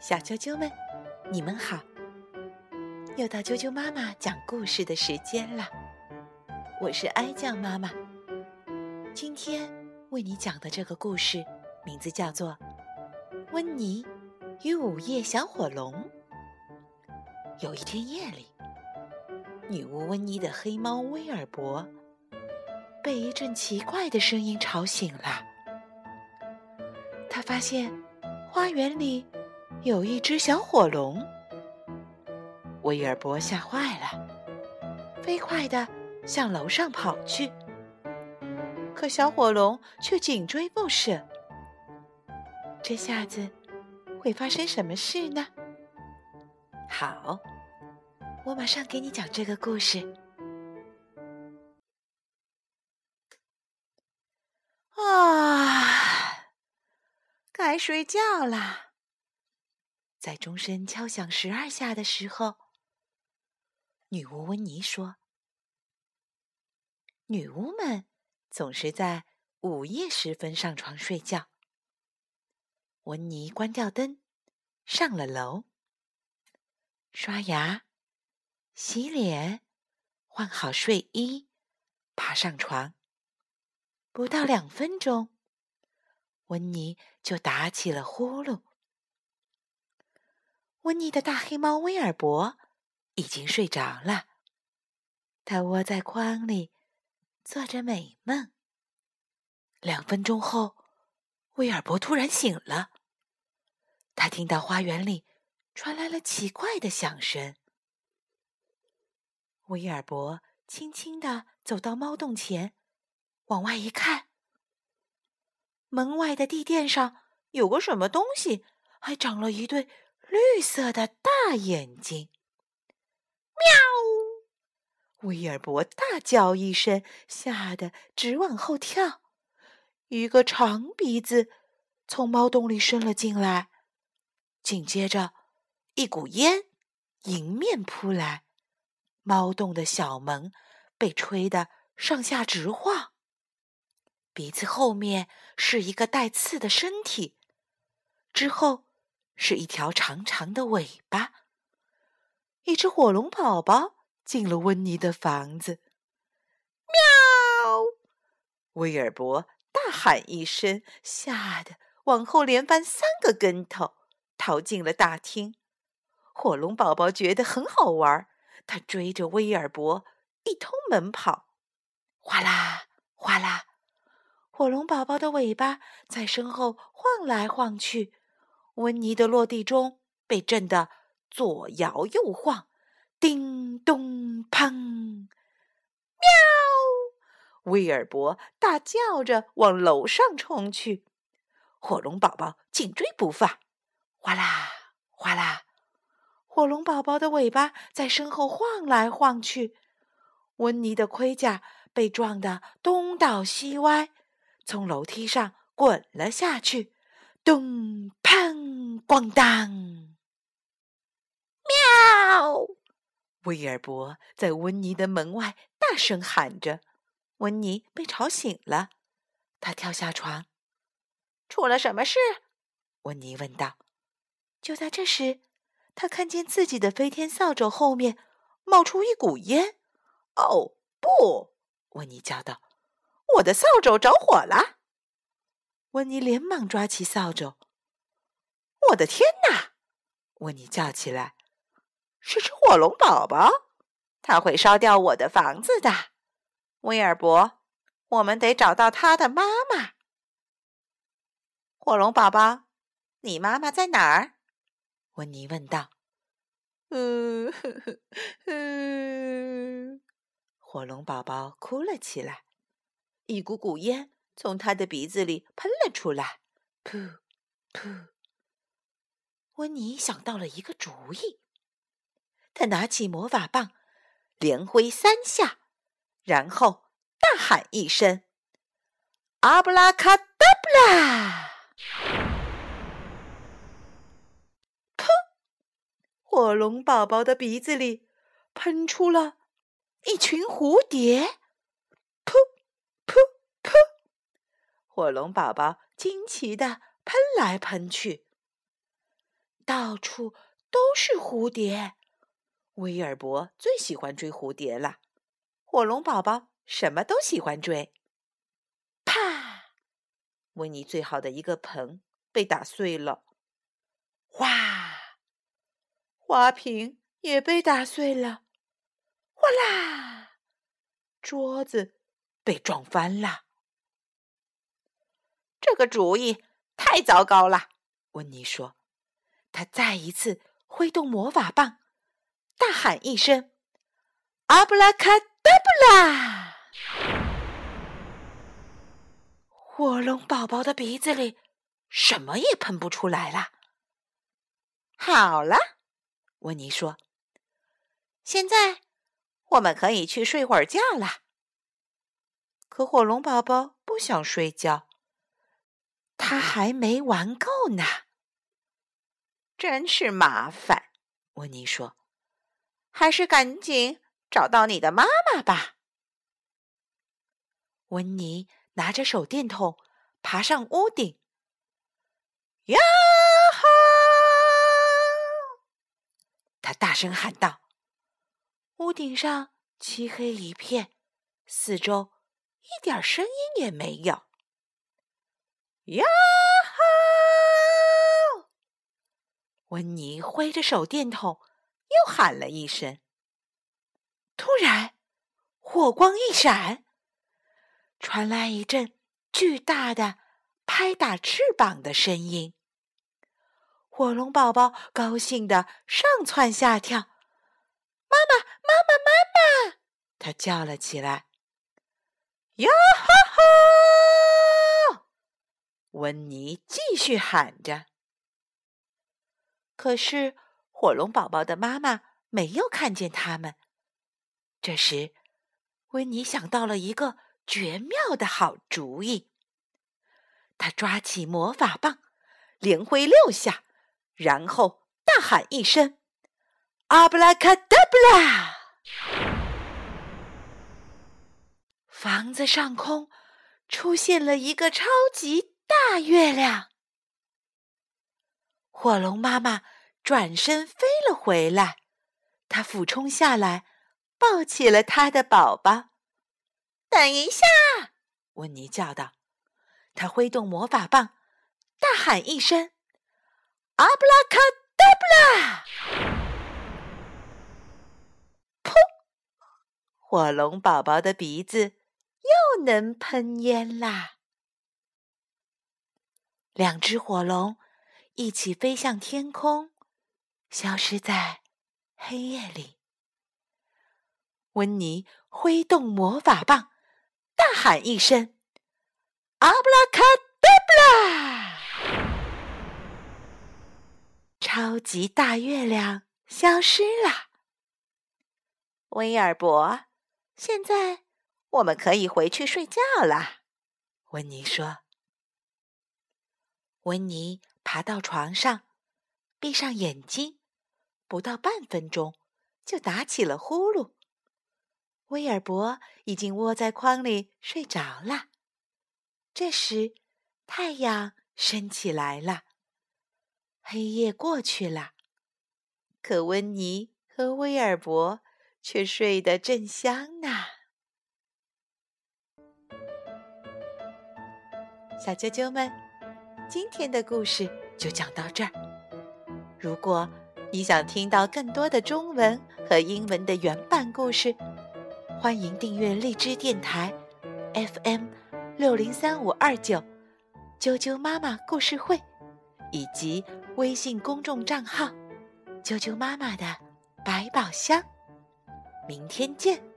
小啾啾们，你们好！又到啾啾妈妈讲故事的时间了。我是哀酱妈妈。今天为你讲的这个故事名字叫做《温妮与午夜小火龙》。有一天夜里，女巫温妮的黑猫威尔伯被一阵奇怪的声音吵醒了。他发现花园里。有一只小火龙，威尔伯吓坏了，飞快地向楼上跑去。可小火龙却紧追不舍。这下子会发生什么事呢？好，我马上给你讲这个故事。啊，该睡觉啦。在钟声敲响十二下的时候，女巫温妮说：“女巫们总是在午夜时分上床睡觉。”温妮关掉灯，上了楼，刷牙、洗脸、换好睡衣，爬上床。不到两分钟，温妮就打起了呼噜。温妮的大黑猫威尔伯已经睡着了，它窝在筐里做着美梦。两分钟后，威尔伯突然醒了，他听到花园里传来了奇怪的响声。威尔伯轻轻地走到猫洞前，往外一看，门外的地垫上有个什么东西，还长了一对。绿色的大眼睛，喵！威尔伯大叫一声，吓得直往后跳。一个长鼻子从猫洞里伸了进来，紧接着，一股烟迎面扑来，猫洞的小门被吹得上下直晃。鼻子后面是一个带刺的身体，之后。是一条长长的尾巴。一只火龙宝宝进了温妮的房子，喵！威尔伯大喊一声，吓得往后连翻三个跟头，逃进了大厅。火龙宝宝觉得很好玩，他追着威尔伯一通猛跑，哗啦哗啦，火龙宝宝的尾巴在身后晃来晃去。温妮的落地钟被震得左摇右晃，叮咚砰！喵！威尔伯大叫着往楼上冲去，火龙宝宝紧追不放，哗啦哗啦，火龙宝宝的尾巴在身后晃来晃去。温妮的盔甲被撞得东倒西歪，从楼梯上滚了下去。咚砰咣当！喵！威尔伯在温妮的门外大声喊着。温妮被吵醒了，他跳下床。出了什么事？温妮问道。就在这时，他看见自己的飞天扫帚后面冒出一股烟。哦，不！温妮叫道：“我的扫帚着火了！”温妮连忙抓起扫帚。“我的天哪！”温妮叫起来，“是只火龙宝宝，它会烧掉我的房子的。”威尔伯，我们得找到他的妈妈。火龙宝宝，你妈妈在哪儿？温妮问道。“嗯，嗯。”火龙宝宝哭了起来，一股股烟。从他的鼻子里喷了出来，噗噗。温妮想到了一个主意，他拿起魔法棒，连挥三下，然后大喊一声：“阿布拉卡达布拉！”噗！火龙宝宝的鼻子里喷出了一群蝴蝶。噗！噗！噗火龙宝宝惊奇的喷来喷去，到处都是蝴蝶。威尔伯最喜欢追蝴蝶了，火龙宝宝什么都喜欢追。啪！温妮最好的一个盆被打碎了。哗！花瓶也被打碎了。哗啦！桌子被撞翻了。这个主意太糟糕了，温妮说。他再一次挥动魔法棒，大喊一声：“阿布拉卡达布拉！”火龙宝宝的鼻子里什么也喷不出来了。好了，温妮说：“现在我们可以去睡会儿觉了。”可火龙宝宝不想睡觉，他还没玩够呢。真是麻烦，温妮说：“还是赶紧找到你的妈妈吧。”温妮拿着手电筒爬上屋顶，呀哈！他大声喊道：“屋顶上漆黑一片，四周一点声音也没有。”呀！温妮挥着手电筒，又喊了一声。突然，火光一闪，传来一阵巨大的拍打翅膀的声音。火龙宝宝高兴的上蹿下跳，“妈妈，妈妈，妈妈！”他叫了起来。“呀哈哈！”温妮继续喊着。可是，火龙宝宝的妈妈没有看见他们。这时，温妮想到了一个绝妙的好主意。他抓起魔法棒，连挥六下，然后大喊一声：“阿布拉卡达布拉！”房子上空出现了一个超级大月亮。火龙妈妈转身飞了回来，它俯冲下来，抱起了它的宝宝。等一下，温妮叫道。他挥动魔法棒，大喊一声：“阿布拉卡达布拉！”噗！火龙宝宝的鼻子又能喷烟啦。两只火龙。一起飞向天空，消失在黑夜里。温妮挥动魔法棒，大喊一声：“阿布拉卡达布拉！”超级大月亮消失了。威尔伯，现在我们可以回去睡觉了。”温妮说。温妮。爬到床上，闭上眼睛，不到半分钟，就打起了呼噜。威尔伯已经窝在筐里睡着了。这时，太阳升起来了，黑夜过去了，可温妮和威尔伯却睡得正香呢。小啾啾们。今天的故事就讲到这儿。如果你想听到更多的中文和英文的原版故事，欢迎订阅荔枝电台 FM 六零三五二九啾啾妈妈故事会，以及微信公众账号“啾啾妈妈的百宝箱”。明天见。